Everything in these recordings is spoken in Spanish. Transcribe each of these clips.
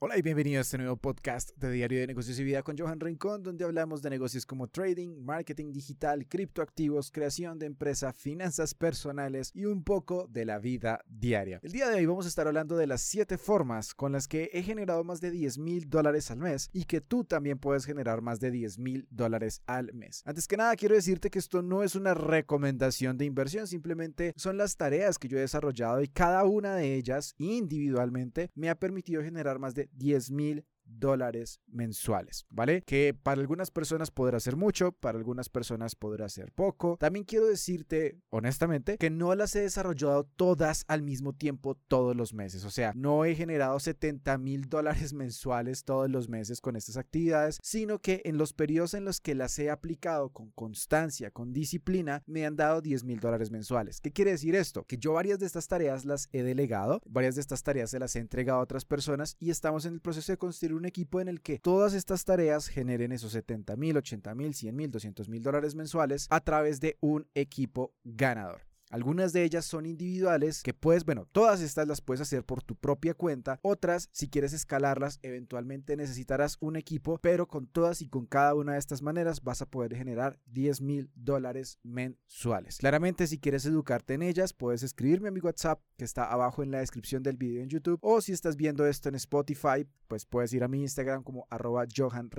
Hola y bienvenido a este nuevo podcast de Diario de Negocios y Vida con Johan Rincón, donde hablamos de negocios como trading, marketing digital, criptoactivos, creación de empresa, finanzas personales y un poco de la vida diaria. El día de hoy vamos a estar hablando de las 7 formas con las que he generado más de 10 mil dólares al mes y que tú también puedes generar más de 10 mil dólares al mes. Antes que nada, quiero decirte que esto no es una recomendación de inversión, simplemente son las tareas que yo he desarrollado y cada una de ellas individualmente me ha permitido generar más de 10 mil dólares mensuales, ¿vale? Que para algunas personas podrá ser mucho, para algunas personas podrá ser poco. También quiero decirte, honestamente, que no las he desarrollado todas al mismo tiempo todos los meses. O sea, no he generado 70 mil dólares mensuales todos los meses con estas actividades, sino que en los periodos en los que las he aplicado con constancia, con disciplina, me han dado 10 mil dólares mensuales. ¿Qué quiere decir esto? Que yo varias de estas tareas las he delegado, varias de estas tareas se las he entregado a otras personas y estamos en el proceso de construir un equipo en el que todas estas tareas generen esos 70 mil, 80 mil, 100 mil, 200 mil dólares mensuales a través de un equipo ganador. Algunas de ellas son individuales que puedes, bueno, todas estas las puedes hacer por tu propia cuenta. Otras, si quieres escalarlas, eventualmente necesitarás un equipo, pero con todas y con cada una de estas maneras vas a poder generar 10 mil dólares mensuales. Claramente, si quieres educarte en ellas, puedes escribirme a mi WhatsApp que está abajo en la descripción del video en YouTube o si estás viendo esto en Spotify, pues puedes ir a mi Instagram como arroba Johan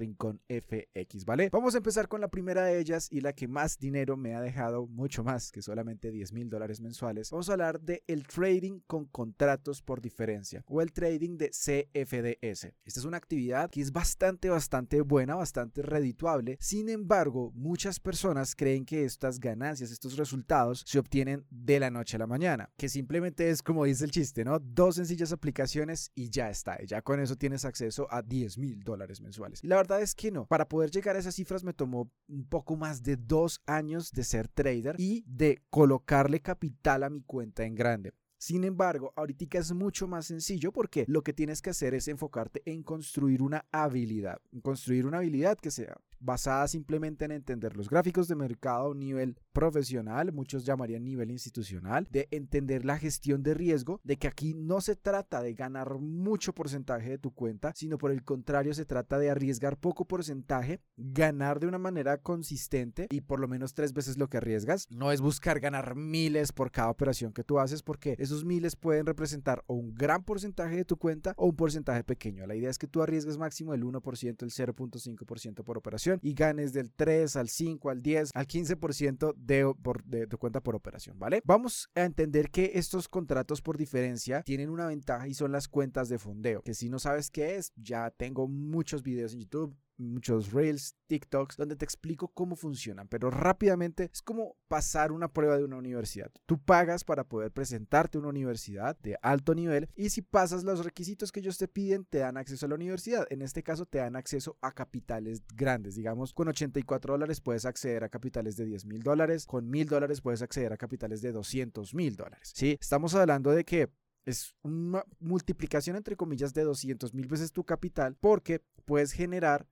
¿vale? Vamos a empezar con la primera de ellas y la que más dinero me ha dejado, mucho más que solamente 10 mil dólares mensuales, vamos a hablar de el trading con contratos por diferencia o el trading de CFDS. Esta es una actividad que es bastante, bastante buena, bastante redituable. Sin embargo, muchas personas creen que estas ganancias, estos resultados se obtienen de la noche a la mañana, que simplemente es como dice el chiste, ¿no? Dos sencillas aplicaciones y ya está. ya con eso tienes acceso a 10 mil dólares mensuales. La verdad es que no. Para poder llegar a esas cifras me tomó un poco más de dos años de ser trader y de colocar capital a mi cuenta en grande. Sin embargo, ahorita es mucho más sencillo porque lo que tienes que hacer es enfocarte en construir una habilidad, construir una habilidad que sea basada simplemente en entender los gráficos de mercado a un nivel profesional, muchos llamarían nivel institucional, de entender la gestión de riesgo, de que aquí no se trata de ganar mucho porcentaje de tu cuenta, sino por el contrario se trata de arriesgar poco porcentaje, ganar de una manera consistente y por lo menos tres veces lo que arriesgas. No es buscar ganar miles por cada operación que tú haces porque esos miles pueden representar o un gran porcentaje de tu cuenta o un porcentaje pequeño. La idea es que tú arriesgues máximo el 1%, el 0.5% por operación y ganes del 3 al 5 al 10 al 15% de, de tu cuenta por operación, ¿vale? Vamos a entender que estos contratos por diferencia tienen una ventaja y son las cuentas de fondeo, que si no sabes qué es, ya tengo muchos videos en YouTube muchos reels, TikToks, donde te explico cómo funcionan, pero rápidamente es como pasar una prueba de una universidad. Tú pagas para poder presentarte a una universidad de alto nivel y si pasas los requisitos que ellos te piden, te dan acceso a la universidad. En este caso, te dan acceso a capitales grandes. Digamos, con 84 dólares puedes acceder a capitales de 10 mil dólares, con mil dólares puedes acceder a capitales de 200 mil dólares. Sí, estamos hablando de que es una multiplicación entre comillas de 200 mil veces tu capital porque puedes generar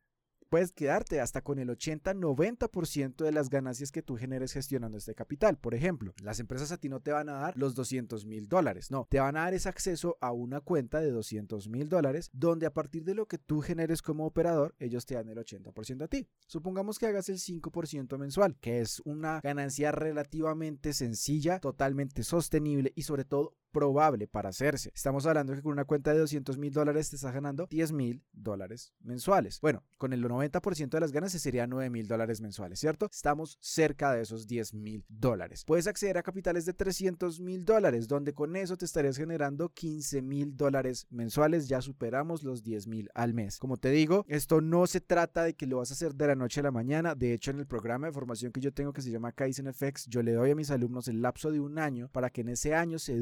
puedes quedarte hasta con el 80-90% de las ganancias que tú generes gestionando este capital. Por ejemplo, las empresas a ti no te van a dar los 200 mil dólares, no, te van a dar ese acceso a una cuenta de 200 mil dólares donde a partir de lo que tú generes como operador, ellos te dan el 80% a ti. Supongamos que hagas el 5% mensual, que es una ganancia relativamente sencilla, totalmente sostenible y sobre todo probable para hacerse. Estamos hablando que con una cuenta de 200 mil dólares te estás ganando 10 mil dólares mensuales. Bueno, con el 90% de las ganas sería 9 mil dólares mensuales, ¿cierto? Estamos cerca de esos 10 mil dólares. Puedes acceder a capitales de 300 mil dólares, donde con eso te estarías generando 15 mil dólares mensuales. Ya superamos los 10 mil al mes. Como te digo, esto no se trata de que lo vas a hacer de la noche a la mañana. De hecho, en el programa de formación que yo tengo que se llama Kaizen FX, yo le doy a mis alumnos el lapso de un año para que en ese año se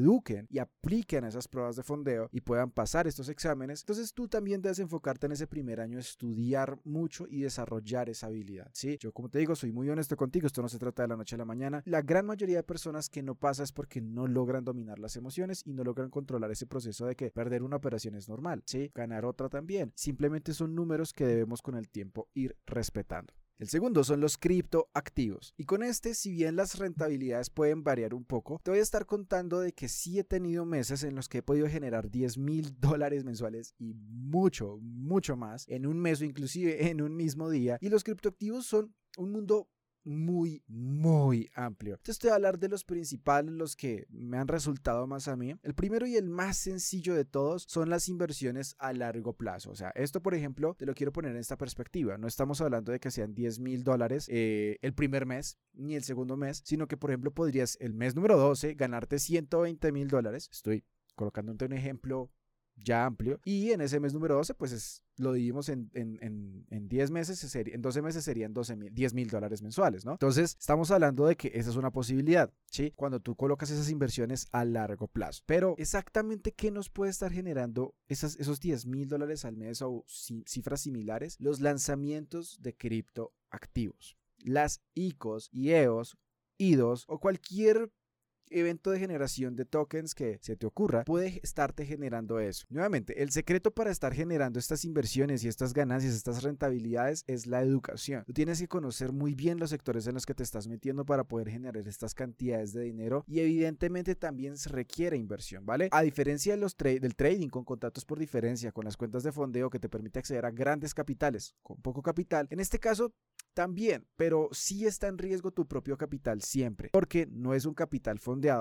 y apliquen esas pruebas de fondeo y puedan pasar estos exámenes, entonces tú también debes enfocarte en ese primer año, estudiar mucho y desarrollar esa habilidad. Sí, yo como te digo, soy muy honesto contigo, esto no se trata de la noche a la mañana. La gran mayoría de personas que no pasa es porque no logran dominar las emociones y no logran controlar ese proceso de que perder una operación es normal, sí, ganar otra también. Simplemente son números que debemos con el tiempo ir respetando. El segundo son los criptoactivos. Y con este, si bien las rentabilidades pueden variar un poco, te voy a estar contando de que sí he tenido meses en los que he podido generar 10 mil dólares mensuales y mucho, mucho más en un mes o inclusive en un mismo día. Y los criptoactivos son un mundo muy, muy amplio. Entonces te voy a hablar de los principales, los que me han resultado más a mí. El primero y el más sencillo de todos son las inversiones a largo plazo. O sea, esto, por ejemplo, te lo quiero poner en esta perspectiva. No estamos hablando de que sean 10 mil dólares eh, el primer mes ni el segundo mes, sino que, por ejemplo, podrías el mes número 12 ganarte 120 mil dólares. Estoy colocándote un ejemplo ya amplio. Y en ese mes número 12, pues es, lo dividimos en, en, en, 10 meses, en 12 meses serían 12 mil, 10 mil dólares mensuales, ¿no? Entonces, estamos hablando de que esa es una posibilidad, ¿sí? Cuando tú colocas esas inversiones a largo plazo. Pero, exactamente, ¿qué nos puede estar generando esas, esos 10 mil dólares al mes o cifras similares? Los lanzamientos de criptoactivos. Las ICOs, IEOs, IDOs o cualquier evento de generación de tokens que se te ocurra puede estarte generando eso. Nuevamente, el secreto para estar generando estas inversiones y estas ganancias, estas rentabilidades es la educación. Tú tienes que conocer muy bien los sectores en los que te estás metiendo para poder generar estas cantidades de dinero y evidentemente también se requiere inversión, ¿vale? A diferencia de los del trading con contratos por diferencia, con las cuentas de fondeo que te permite acceder a grandes capitales con poco capital, en este caso también, pero sí está en riesgo tu propio capital siempre, porque no es un capital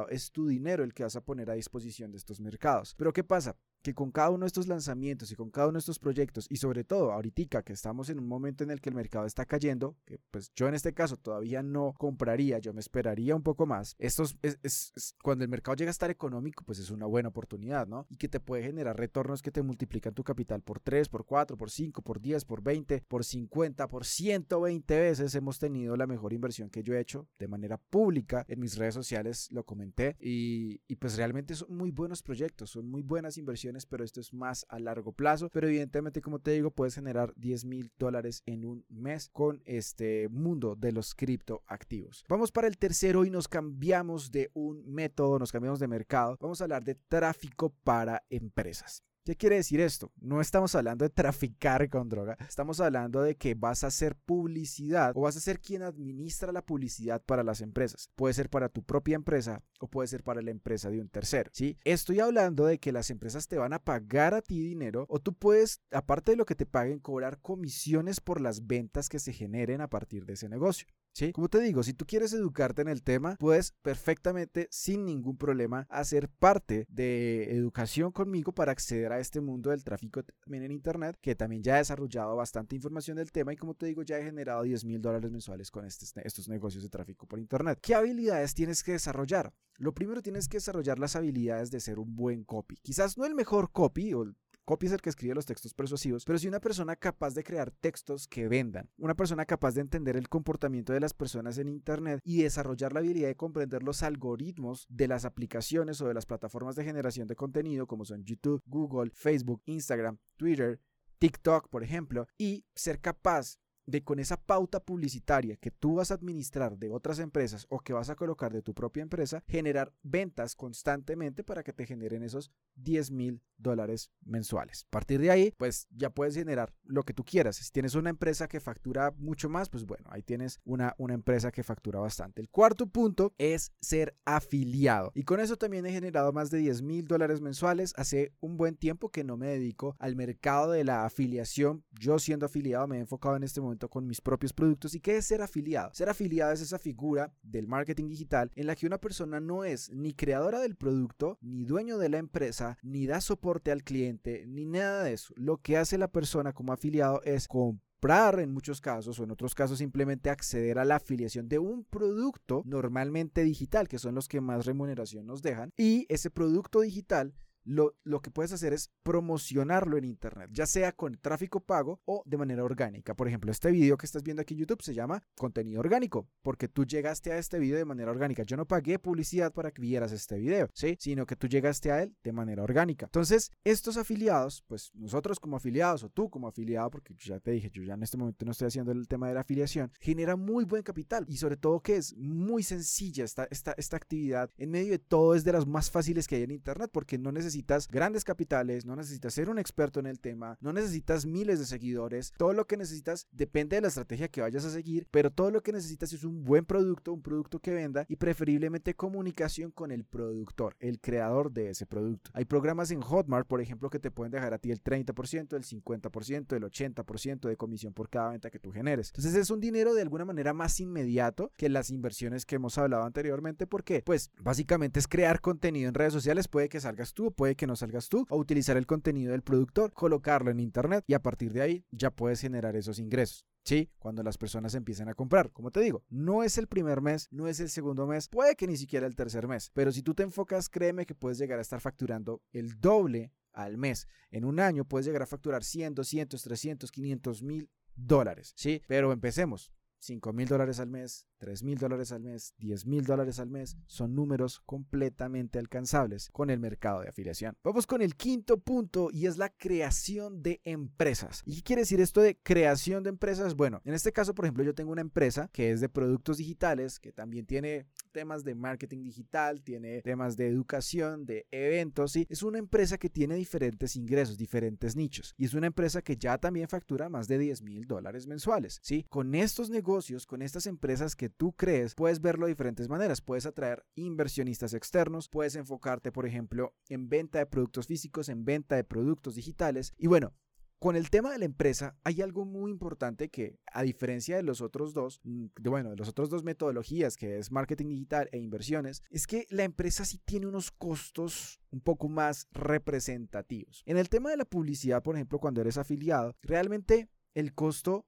es tu dinero el que vas a poner a disposición de estos mercados. Pero ¿qué pasa? Que con cada uno de estos lanzamientos y con cada uno de estos proyectos y sobre todo ahorita que estamos en un momento en el que el mercado está cayendo, que pues yo en este caso todavía no compraría, yo me esperaría un poco más. Esto es, cuando el mercado llega a estar económico, pues es una buena oportunidad, ¿no? Y que te puede generar retornos que te multiplican tu capital por 3, por 4, por 5, por 10, por 20, por 50, por 120 veces. Hemos tenido la mejor inversión que yo he hecho de manera pública en mis redes sociales, lo comenté y, y pues realmente son muy buenos proyectos, son muy buenas inversiones pero esto es más a largo plazo. Pero evidentemente, como te digo, puedes generar 10 mil dólares en un mes con este mundo de los criptoactivos. Vamos para el tercero y nos cambiamos de un método, nos cambiamos de mercado. Vamos a hablar de tráfico para empresas. ¿Qué quiere decir esto? No estamos hablando de traficar con droga, estamos hablando de que vas a hacer publicidad o vas a ser quien administra la publicidad para las empresas. Puede ser para tu propia empresa o puede ser para la empresa de un tercero, ¿sí? Estoy hablando de que las empresas te van a pagar a ti dinero o tú puedes, aparte de lo que te paguen, cobrar comisiones por las ventas que se generen a partir de ese negocio. ¿Sí? Como te digo, si tú quieres educarte en el tema, puedes perfectamente, sin ningún problema, hacer parte de educación conmigo para acceder a este mundo del tráfico también en Internet, que también ya he desarrollado bastante información del tema y como te digo, ya he generado 10 mil dólares mensuales con estos negocios de tráfico por Internet. ¿Qué habilidades tienes que desarrollar? Lo primero tienes que desarrollar las habilidades de ser un buen copy. Quizás no el mejor copy o Copy es el que escribe los textos persuasivos, pero si una persona capaz de crear textos que vendan, una persona capaz de entender el comportamiento de las personas en Internet y desarrollar la habilidad de comprender los algoritmos de las aplicaciones o de las plataformas de generación de contenido como son YouTube, Google, Facebook, Instagram, Twitter, TikTok, por ejemplo, y ser capaz de con esa pauta publicitaria que tú vas a administrar de otras empresas o que vas a colocar de tu propia empresa, generar ventas constantemente para que te generen esos 10 mil dólares mensuales. A partir de ahí, pues ya puedes generar lo que tú quieras. Si tienes una empresa que factura mucho más, pues bueno, ahí tienes una, una empresa que factura bastante. El cuarto punto es ser afiliado. Y con eso también he generado más de 10 mil dólares mensuales. Hace un buen tiempo que no me dedico al mercado de la afiliación. Yo siendo afiliado me he enfocado en este momento con mis propios productos. ¿Y qué es ser afiliado? Ser afiliado es esa figura del marketing digital en la que una persona no es ni creadora del producto, ni dueño de la empresa, ni da soporte al cliente, ni nada de eso. Lo que hace la persona como afiliado es comprar en muchos casos o en otros casos simplemente acceder a la afiliación de un producto normalmente digital, que son los que más remuneración nos dejan. Y ese producto digital lo, que puedes hacer es promocionarlo en Internet, ya sea con tráfico pago o de manera orgánica. Por ejemplo, este video que estás viendo aquí en YouTube se llama contenido orgánico, porque tú llegaste a este video de manera orgánica. Yo no pagué publicidad para que vieras este video, ¿sí? Sino que tú llegaste a él de manera orgánica. Entonces, estos afiliados, pues nosotros como afiliados o tú como afiliado, porque ya te dije, yo ya en este momento no estoy haciendo el tema de la afiliación, genera muy buen capital y sobre todo que es muy sencilla esta, esta, esta actividad en medio de todo es de las más fáciles que hay en Internet porque no necesitas necesitas grandes capitales, no necesitas ser un experto en el tema, no necesitas miles de seguidores. Todo lo que necesitas depende de la estrategia que vayas a seguir, pero todo lo que necesitas es un buen producto, un producto que venda y preferiblemente comunicación con el productor, el creador de ese producto. Hay programas en Hotmart, por ejemplo, que te pueden dejar a ti el 30%, el 50%, el 80% de comisión por cada venta que tú generes. Entonces es un dinero de alguna manera más inmediato que las inversiones que hemos hablado anteriormente. porque Pues básicamente es crear contenido en redes sociales. Puede que salgas tú, puede que no salgas tú, o utilizar el contenido del productor, colocarlo en internet y a partir de ahí ya puedes generar esos ingresos. Sí, cuando las personas empiezan a comprar. Como te digo, no es el primer mes, no es el segundo mes, puede que ni siquiera el tercer mes, pero si tú te enfocas, créeme que puedes llegar a estar facturando el doble al mes. En un año puedes llegar a facturar 100, 200, 300, 500 mil dólares. Sí, pero empecemos. 5 mil dólares al mes, 3 mil dólares al mes, 10 mil dólares al mes, son números completamente alcanzables con el mercado de afiliación. Vamos con el quinto punto y es la creación de empresas. ¿Y qué quiere decir esto de creación de empresas? Bueno, en este caso, por ejemplo, yo tengo una empresa que es de productos digitales, que también tiene temas de marketing digital, tiene temas de educación, de eventos, ¿sí? Es una empresa que tiene diferentes ingresos, diferentes nichos. Y es una empresa que ya también factura más de 10 mil dólares mensuales, ¿sí? Con estos negocios, con estas empresas que tú crees, puedes verlo de diferentes maneras. Puedes atraer inversionistas externos, puedes enfocarte, por ejemplo, en venta de productos físicos, en venta de productos digitales. Y bueno, con el tema de la empresa hay algo muy importante que a diferencia de los otros dos, bueno, de las otras dos metodologías que es marketing digital e inversiones, es que la empresa sí tiene unos costos un poco más representativos. En el tema de la publicidad, por ejemplo, cuando eres afiliado, realmente el costo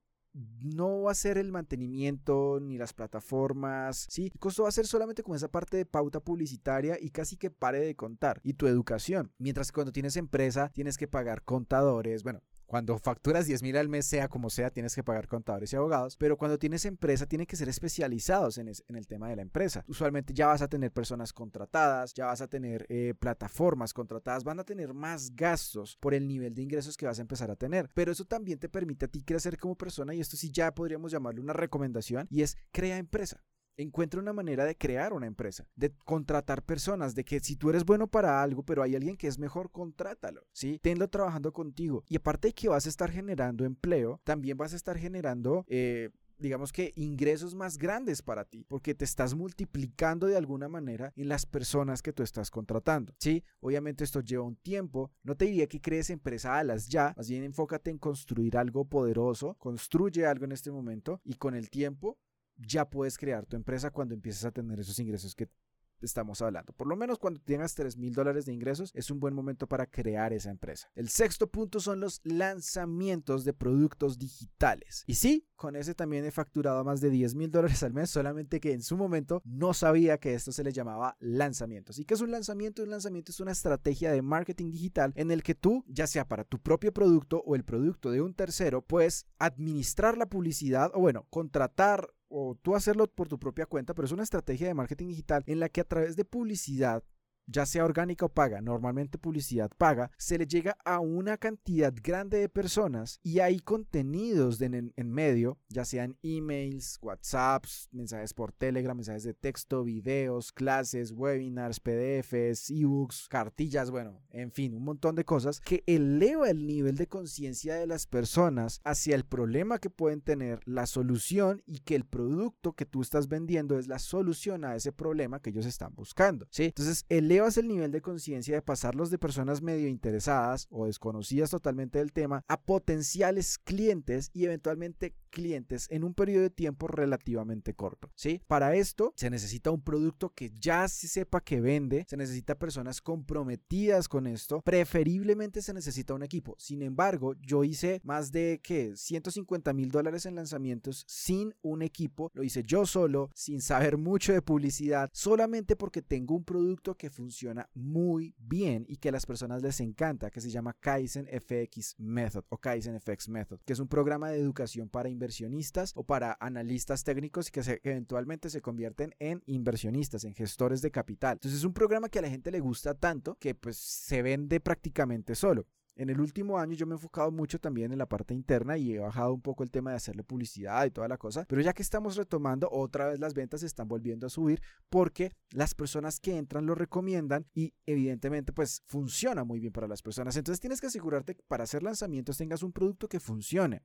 no va a ser el mantenimiento ni las plataformas, sí, el costo va a ser solamente con esa parte de pauta publicitaria y casi que pare de contar y tu educación. Mientras que cuando tienes empresa tienes que pagar contadores, bueno, cuando facturas 10 mil al mes, sea como sea, tienes que pagar contadores y abogados, pero cuando tienes empresa, tienen que ser especializados en, el tema de la empresa. Usualmente ya vas a tener personas contratadas, ya vas a tener eh, plataformas contratadas, van a tener más gastos por el nivel de ingresos que vas a empezar a tener, pero eso también te permite a ti crecer como persona y esto sí ya podríamos llamarlo una recomendación y es crea empresa encuentra una manera de crear una empresa, de contratar personas, de que si tú eres bueno para algo, pero hay alguien que es mejor, contrátalo, ¿sí? Tenlo trabajando contigo. Y aparte de que vas a estar generando empleo, también vas a estar generando... Eh, digamos que ingresos más grandes para ti, porque te estás multiplicando de alguna manera en las personas que tú estás contratando. Sí, obviamente esto lleva un tiempo, no te diría que crees empresa a las ya, más bien enfócate en construir algo poderoso, construye algo en este momento y con el tiempo ya puedes crear tu empresa cuando empieces a tener esos ingresos que estamos hablando. Por lo menos cuando tengas 3 mil dólares de ingresos es un buen momento para crear esa empresa. El sexto punto son los lanzamientos de productos digitales. Y sí, con ese también he facturado más de 10 mil dólares al mes, solamente que en su momento no sabía que esto se le llamaba lanzamientos. ¿Y qué es un lanzamiento? Un lanzamiento es una estrategia de marketing digital en el que tú, ya sea para tu propio producto o el producto de un tercero, puedes administrar la publicidad o bueno, contratar o tú hacerlo por tu propia cuenta, pero es una estrategia de marketing digital en la que a través de publicidad ya sea orgánica o paga, normalmente publicidad paga, se le llega a una cantidad grande de personas y hay contenidos en, medio, ya sean emails, WhatsApps, mensajes por Telegram, mensajes de texto, videos, clases, webinars, PDFs, ebooks, cartillas, bueno, en fin, un montón de cosas que eleva el nivel de conciencia de las personas hacia el problema que pueden tener, la solución y que el producto que tú estás vendiendo es la solución a ese problema que ellos están buscando, ¿sí? Entonces, eleva elevas el nivel de conciencia de pasarlos de personas medio interesadas o desconocidas totalmente del tema a potenciales clientes y eventualmente clientes en un periodo de tiempo relativamente corto. ¿sí? Para esto se necesita un producto que ya se sepa que vende, se necesita personas comprometidas con esto, preferiblemente se necesita un equipo. Sin embargo, yo hice más de que 150 mil dólares en lanzamientos sin un equipo, lo hice yo solo, sin saber mucho de publicidad, solamente porque tengo un producto que funciona muy bien y que a las personas les encanta, que se llama Kaizen FX Method o Kaizen FX Method, que es un programa de educación para inversionistas o para analistas técnicos que, eventualmente se convierten en inversionistas, en gestores de capital. Entonces es un programa que a la gente le gusta tanto que pues se vende prácticamente solo. En el último año yo me he enfocado mucho también en la parte interna y he bajado un poco el tema de hacerle publicidad y toda la cosa, pero ya que estamos retomando, otra vez las ventas están volviendo a subir porque las personas que entran lo recomiendan y evidentemente pues funciona muy bien para las personas. Entonces tienes que asegurarte que para hacer lanzamientos tengas un producto que funcione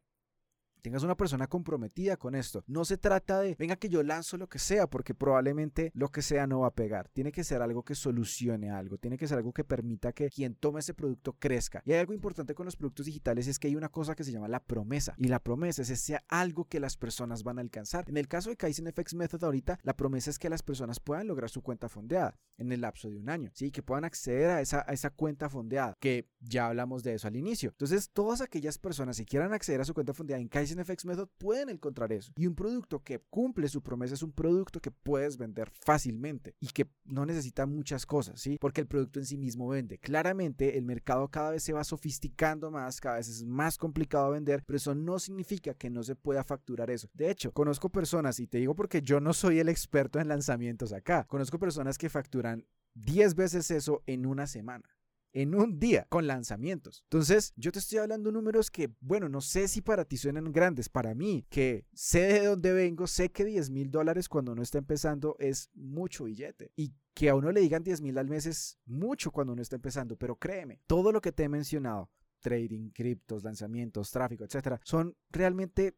tengas una persona comprometida con esto. No se trata de, venga que yo lanzo lo que sea, porque probablemente lo que sea no va a pegar. Tiene que ser algo que solucione algo, tiene que ser algo que permita que quien tome ese producto crezca. Y hay algo importante con los productos digitales es que hay una cosa que se llama la promesa. Y la promesa es ese algo que las personas van a alcanzar. En el caso de Kaizen FX Method ahorita, la promesa es que las personas puedan lograr su cuenta fondeada en el lapso de un año. Sí, que puedan acceder a esa, a esa cuenta fondeada, que ya hablamos de eso al inicio. Entonces, todas aquellas personas que quieran acceder a su cuenta fondeada en Kaizen FX Method pueden encontrar eso. Y un producto que cumple su promesa es un producto que puedes vender fácilmente y que no necesita muchas cosas, ¿sí? Porque el producto en sí mismo vende. Claramente el mercado cada vez se va sofisticando más, cada vez es más complicado vender, pero eso no significa que no se pueda facturar eso. De hecho, conozco personas, y te digo porque yo no soy el experto en lanzamientos acá, conozco personas que facturan 10 veces eso en una semana en un día con lanzamientos. Entonces, yo te estoy hablando números que, bueno, no sé si para ti suenan grandes. Para mí, que sé de dónde vengo, sé que 10 mil dólares cuando uno está empezando es mucho billete. Y que a uno le digan 10 mil al mes es mucho cuando uno está empezando. Pero créeme, todo lo que te he mencionado, trading, criptos, lanzamientos, tráfico, etcétera, son realmente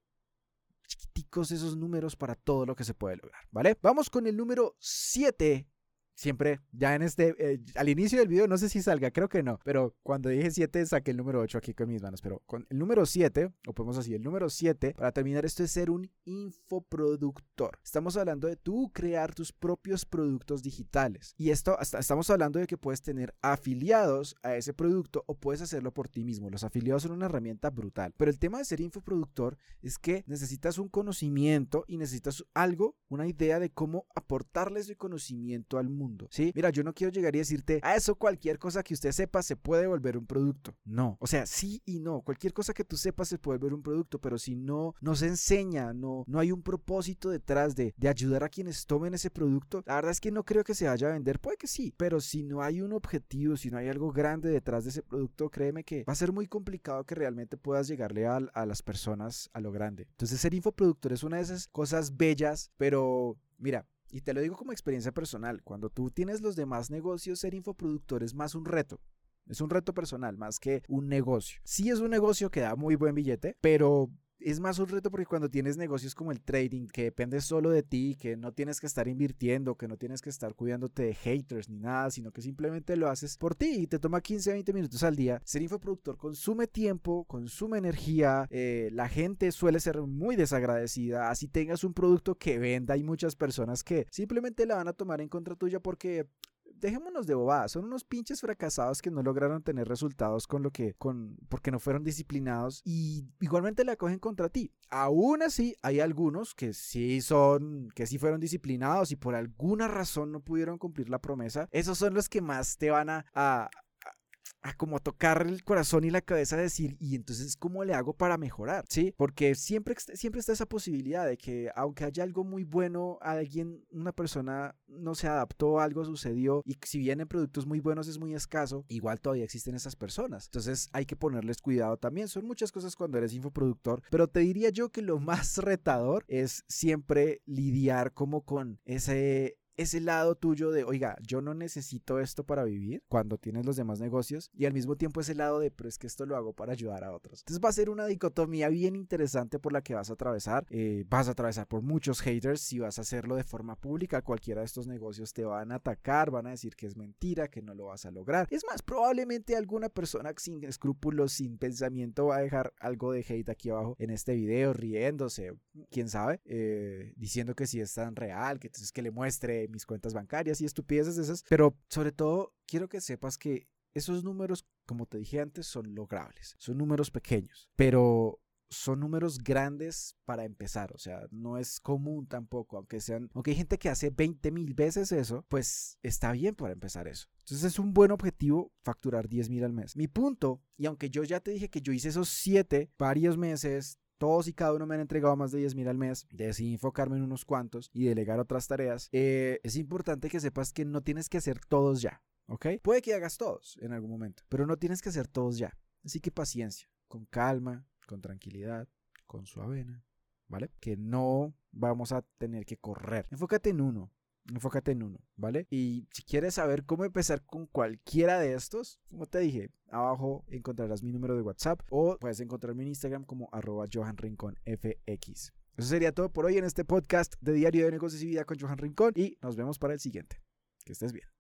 chiquiticos esos números para todo lo que se puede lograr, ¿vale? Vamos con el número 7 siempre, ya en este, eh, al inicio del video, no sé si salga, creo que no, pero cuando dije 7 saqué el número 8 aquí con mis manos, pero con el número 7, o podemos así, el número 7, para terminar esto es ser un infoproductor. Estamos hablando de tú crear tus propios productos digitales. Y esto, hasta, estamos hablando de que puedes tener afiliados a ese producto o puedes hacerlo por ti mismo. Los afiliados son una herramienta brutal. Pero el tema de ser infoproductor es que necesitas un conocimiento y necesitas algo, una idea de cómo aportarle ese conocimiento al mundo ¿sí? Mira, yo no quiero llegar y decirte, a eso cualquier cosa que usted sepa se puede volver un producto. No, o sea, sí y no. Cualquier cosa que tú sepas se puede volver un producto, pero si no, no se enseña, no, no hay un propósito detrás de, de ayudar a quienes tomen ese producto, la verdad es que no creo que se vaya a vender. Puede que sí, pero si no hay un objetivo, si no hay algo grande detrás de ese producto, créeme que va a ser muy complicado que realmente puedas llegarle a, a las personas a lo grande. Entonces, ser infoproductor es una de esas cosas bellas, pero mira, y te lo digo como experiencia personal, cuando tú tienes los demás negocios, ser infoproductor es más un reto. Es un reto personal más que un negocio. Sí es un negocio que da muy buen billete, pero es más un reto porque cuando tienes negocios como el trading, que depende solo de ti, que no tienes que estar invirtiendo, que no tienes que estar cuidándote de haters ni nada, sino que simplemente lo haces por ti y te toma 15, 20 minutos al día. Ser infoproductor consume tiempo, consume energía, eh, la gente suele ser muy desagradecida, así tengas un producto que venda, hay muchas personas que simplemente la van a tomar en contra tuya porque dejémonos de bobadas, son unos pinches fracasados que no lograron tener resultados con lo que, con, porque no fueron disciplinados y igualmente la cogen contra ti. Aún así, hay algunos que sí son, que sí fueron disciplinados y por alguna razón no pudieron cumplir la promesa. Esos son los que más te van a, a a como tocar el corazón y la cabeza, decir, y entonces, ¿cómo le hago para mejorar? ¿Sí? Porque siempre, siempre está esa posibilidad de que, aunque haya algo muy bueno, alguien, una persona no se adaptó, algo sucedió, y si vienen productos muy buenos es muy escaso, igual todavía existen esas personas. Entonces, hay que ponerles cuidado también. Son muchas cosas cuando eres infoproductor, pero te diría yo que lo más retador es siempre lidiar como con ese ese lado tuyo de, oiga, yo no necesito esto para vivir cuando tienes los demás negocios y al mismo tiempo ese lado de, pero es que esto lo hago para ayudar a otros. Entonces va a ser una dicotomía bien interesante por la que vas a atravesar. Eh, vas a atravesar por muchos haters si vas a hacerlo de forma pública. Cualquiera de estos negocios te van a atacar, van a decir que es mentira, que no lo vas a lograr. Es más, probablemente alguna persona sin escrúpulos, sin pensamiento va a dejar algo de hate aquí abajo en este video, riéndose, quién sabe, eh, diciendo que si es tan real, que entonces que le muestre mis cuentas bancarias y estupideces de esas. Pero sobre todo, quiero que sepas que esos números, como te dije antes, son logrables. Son números pequeños, pero son números grandes para empezar, o sea, no es común tampoco, aunque sean, aunque hay gente que hace 20 mil veces eso, pues está bien para empezar eso. Entonces es un buen objetivo facturar 10 mil al mes. Mi punto, y aunque yo ya te dije que yo hice esos 7 varios meses, todos y cada uno me han entregado más de 10 mil al mes, decidí enfocarme en unos cuantos y delegar otras tareas, eh, es importante que sepas que no tienes que hacer todos ya, ¿ok? Puede que hagas todos en algún momento, pero no tienes que hacer todos ya. Así que paciencia, con calma, con tranquilidad, con su avena, ¿vale? Que no vamos a tener que correr. Enfócate en uno, enfócate en uno, ¿vale? Y si quieres saber cómo empezar con cualquiera de estos, como te dije, abajo encontrarás mi número de WhatsApp o puedes encontrarme en Instagram como arroba Johan Rincón FX. Eso sería todo por hoy en este podcast de Diario de Negocios y Vida con Johan Rincón y nos vemos para el siguiente. Que estés bien.